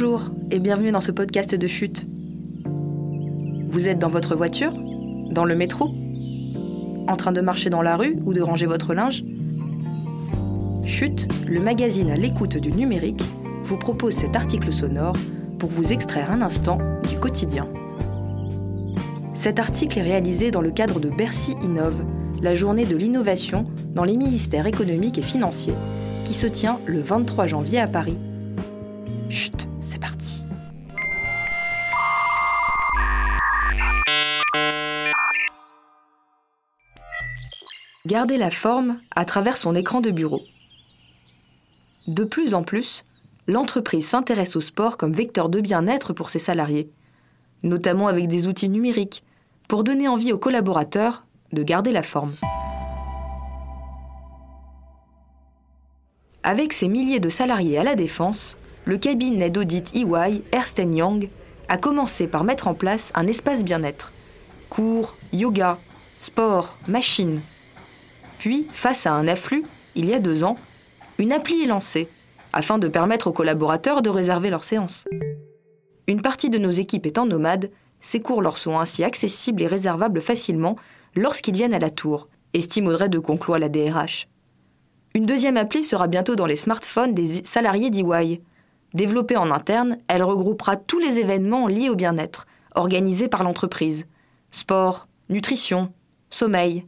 Bonjour et bienvenue dans ce podcast de chute. Vous êtes dans votre voiture Dans le métro En train de marcher dans la rue ou de ranger votre linge Chute, le magazine à l'écoute du numérique, vous propose cet article sonore pour vous extraire un instant du quotidien. Cet article est réalisé dans le cadre de Bercy Innove, la journée de l'innovation dans les ministères économiques et financiers, qui se tient le 23 janvier à Paris. Chut, Gardez la forme à travers son écran de bureau. De plus en plus, l'entreprise s'intéresse au sport comme vecteur de bien-être pour ses salariés, notamment avec des outils numériques, pour donner envie aux collaborateurs de garder la forme. Avec ses milliers de salariés à la défense, le cabinet d'audit EY, Ernst Young, a commencé par mettre en place un espace bien-être. Cours, yoga, sport, machine. Puis, face à un afflux, il y a deux ans, une appli est lancée, afin de permettre aux collaborateurs de réserver leurs séances. Une partie de nos équipes étant nomades, ces cours leur sont ainsi accessibles et réservables facilement lorsqu'ils viennent à la tour, estime Audrey de Conclois la DRH. Une deuxième appli sera bientôt dans les smartphones des salariés d'EY. Développée en interne, elle regroupera tous les événements liés au bien-être, organisés par l'entreprise. Sport, nutrition, sommeil.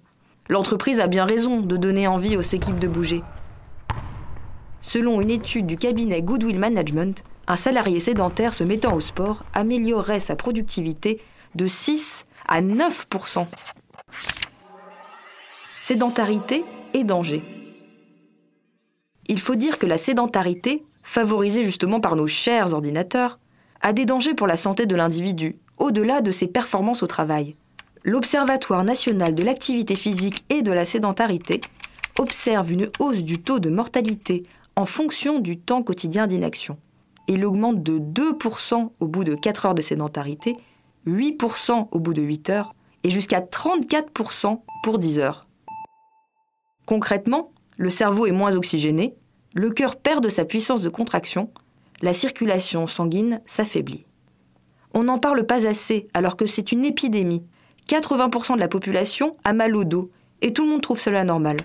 L'entreprise a bien raison de donner envie aux équipes de bouger. Selon une étude du cabinet Goodwill Management, un salarié sédentaire se mettant au sport améliorerait sa productivité de 6 à 9% Sédentarité et danger. Il faut dire que la sédentarité, favorisée justement par nos chers ordinateurs, a des dangers pour la santé de l'individu, au-delà de ses performances au travail. L'Observatoire national de l'activité physique et de la sédentarité observe une hausse du taux de mortalité en fonction du temps quotidien d'inaction. Il augmente de 2% au bout de 4 heures de sédentarité, 8% au bout de 8 heures et jusqu'à 34% pour 10 heures. Concrètement, le cerveau est moins oxygéné, le cœur perd de sa puissance de contraction, la circulation sanguine s'affaiblit. On n'en parle pas assez alors que c'est une épidémie. 80% de la population a mal au dos et tout le monde trouve cela normal.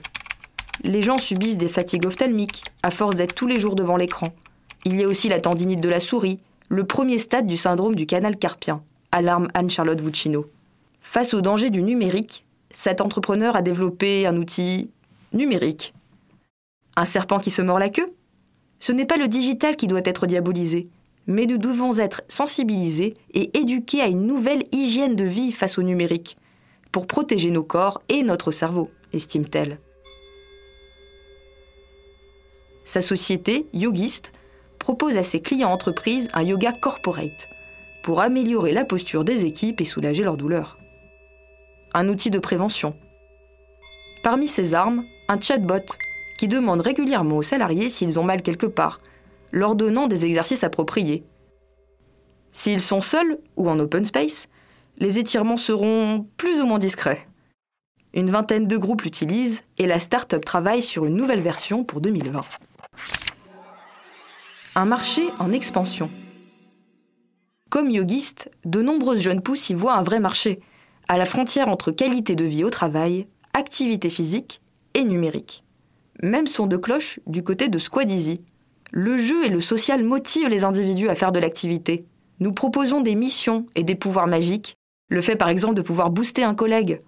Les gens subissent des fatigues ophtalmiques à force d'être tous les jours devant l'écran. Il y a aussi la tendinite de la souris, le premier stade du syndrome du canal carpien, alarme Anne-Charlotte Vuccino. Face au danger du numérique, cet entrepreneur a développé un outil numérique. Un serpent qui se mord la queue? Ce n'est pas le digital qui doit être diabolisé, mais nous devons être sensibilisés et éduqués à une nouvelle hygiène de vie face au numérique, pour protéger nos corps et notre cerveau, estime-t-elle. Sa société, Yogist, propose à ses clients entreprises un yoga corporate pour améliorer la posture des équipes et soulager leurs douleurs. Un outil de prévention. Parmi ses armes, un chatbot qui demande régulièrement aux salariés s'ils ont mal quelque part, leur donnant des exercices appropriés. S'ils sont seuls ou en open space, les étirements seront plus ou moins discrets. Une vingtaine de groupes l'utilisent et la start-up travaille sur une nouvelle version pour 2020. Un marché en expansion. Comme yogiste, de nombreuses jeunes pousses y voient un vrai marché, à la frontière entre qualité de vie au travail, activité physique et numérique. Même son de cloche du côté de Squad Le jeu et le social motivent les individus à faire de l'activité. Nous proposons des missions et des pouvoirs magiques, le fait par exemple de pouvoir booster un collègue.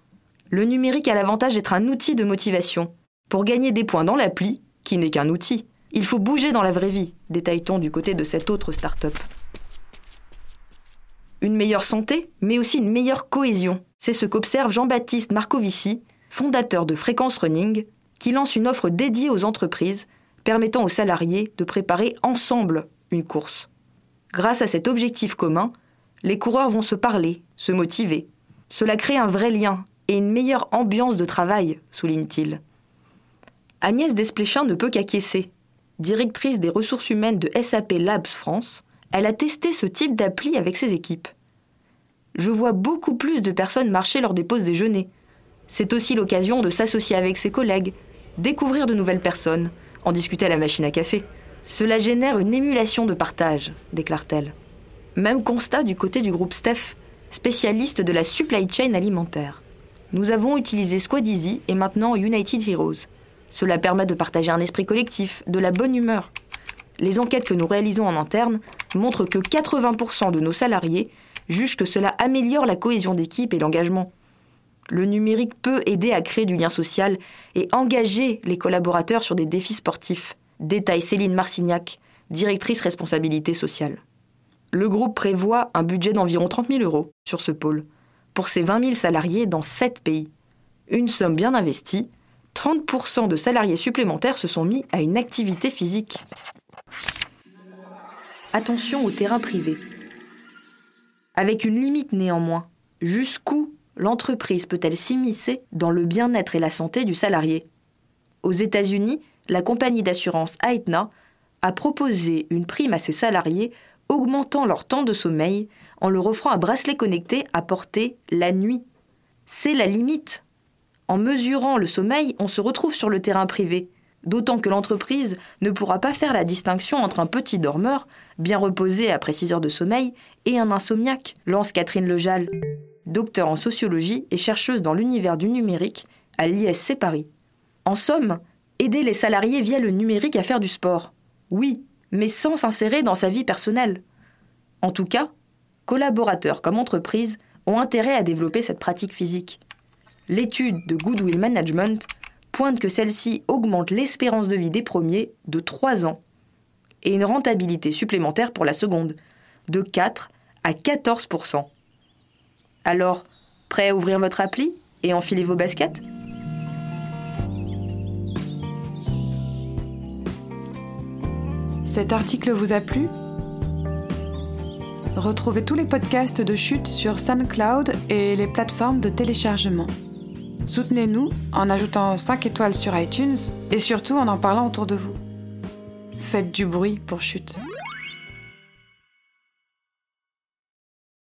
Le numérique a l'avantage d'être un outil de motivation. Pour gagner des points dans l'appli, qui n'est qu'un outil, il faut bouger dans la vraie vie, détaille-t-on du côté de cette autre start-up. Une meilleure santé, mais aussi une meilleure cohésion. C'est ce qu'observe Jean-Baptiste Marcovici, fondateur de Fréquence Running, qui lance une offre dédiée aux entreprises permettant aux salariés de préparer ensemble une course. Grâce à cet objectif commun, les coureurs vont se parler, se motiver. Cela crée un vrai lien et une meilleure ambiance de travail, souligne-t-il. Agnès Desplechin ne peut qu'acquiescer. Directrice des ressources humaines de SAP Labs France, elle a testé ce type d'appli avec ses équipes. Je vois beaucoup plus de personnes marcher lors des pauses déjeuner. C'est aussi l'occasion de s'associer avec ses collègues, découvrir de nouvelles personnes, en discuter à la machine à café. Cela génère une émulation de partage, déclare-t-elle. Même constat du côté du groupe Steph, spécialiste de la supply chain alimentaire. Nous avons utilisé Squad Easy et maintenant United Heroes. Cela permet de partager un esprit collectif, de la bonne humeur. Les enquêtes que nous réalisons en interne montrent que 80% de nos salariés jugent que cela améliore la cohésion d'équipe et l'engagement. Le numérique peut aider à créer du lien social et engager les collaborateurs sur des défis sportifs, détaille Céline Marcignac, directrice responsabilité sociale. Le groupe prévoit un budget d'environ 30 000 euros sur ce pôle, pour ses 20 000 salariés dans 7 pays. Une somme bien investie, 30% de salariés supplémentaires se sont mis à une activité physique. Attention au terrain privé. Avec une limite néanmoins, jusqu'où l'entreprise peut-elle s'immiscer dans le bien-être et la santé du salarié? Aux États-Unis, la compagnie d'assurance Aetna a proposé une prime à ses salariés augmentant leur temps de sommeil en leur offrant un bracelet connecté à porter la nuit. C'est la limite. En mesurant le sommeil, on se retrouve sur le terrain privé, d'autant que l'entreprise ne pourra pas faire la distinction entre un petit dormeur, bien reposé après 6 heures de sommeil, et un insomniaque, lance Catherine Lejal docteur en sociologie et chercheuse dans l'univers du numérique à l'ISC Paris. En somme, aider les salariés via le numérique à faire du sport. Oui, mais sans s'insérer dans sa vie personnelle. En tout cas, collaborateurs comme entreprises ont intérêt à développer cette pratique physique. L'étude de Goodwill Management pointe que celle-ci augmente l'espérance de vie des premiers de 3 ans et une rentabilité supplémentaire pour la seconde, de 4 à 14 alors, prêt à ouvrir votre appli et enfiler vos baskets? Cet article vous a plu? Retrouvez tous les podcasts de chute sur SoundCloud et les plateformes de téléchargement. Soutenez-nous en ajoutant 5 étoiles sur iTunes et surtout en en parlant autour de vous. Faites du bruit pour chute.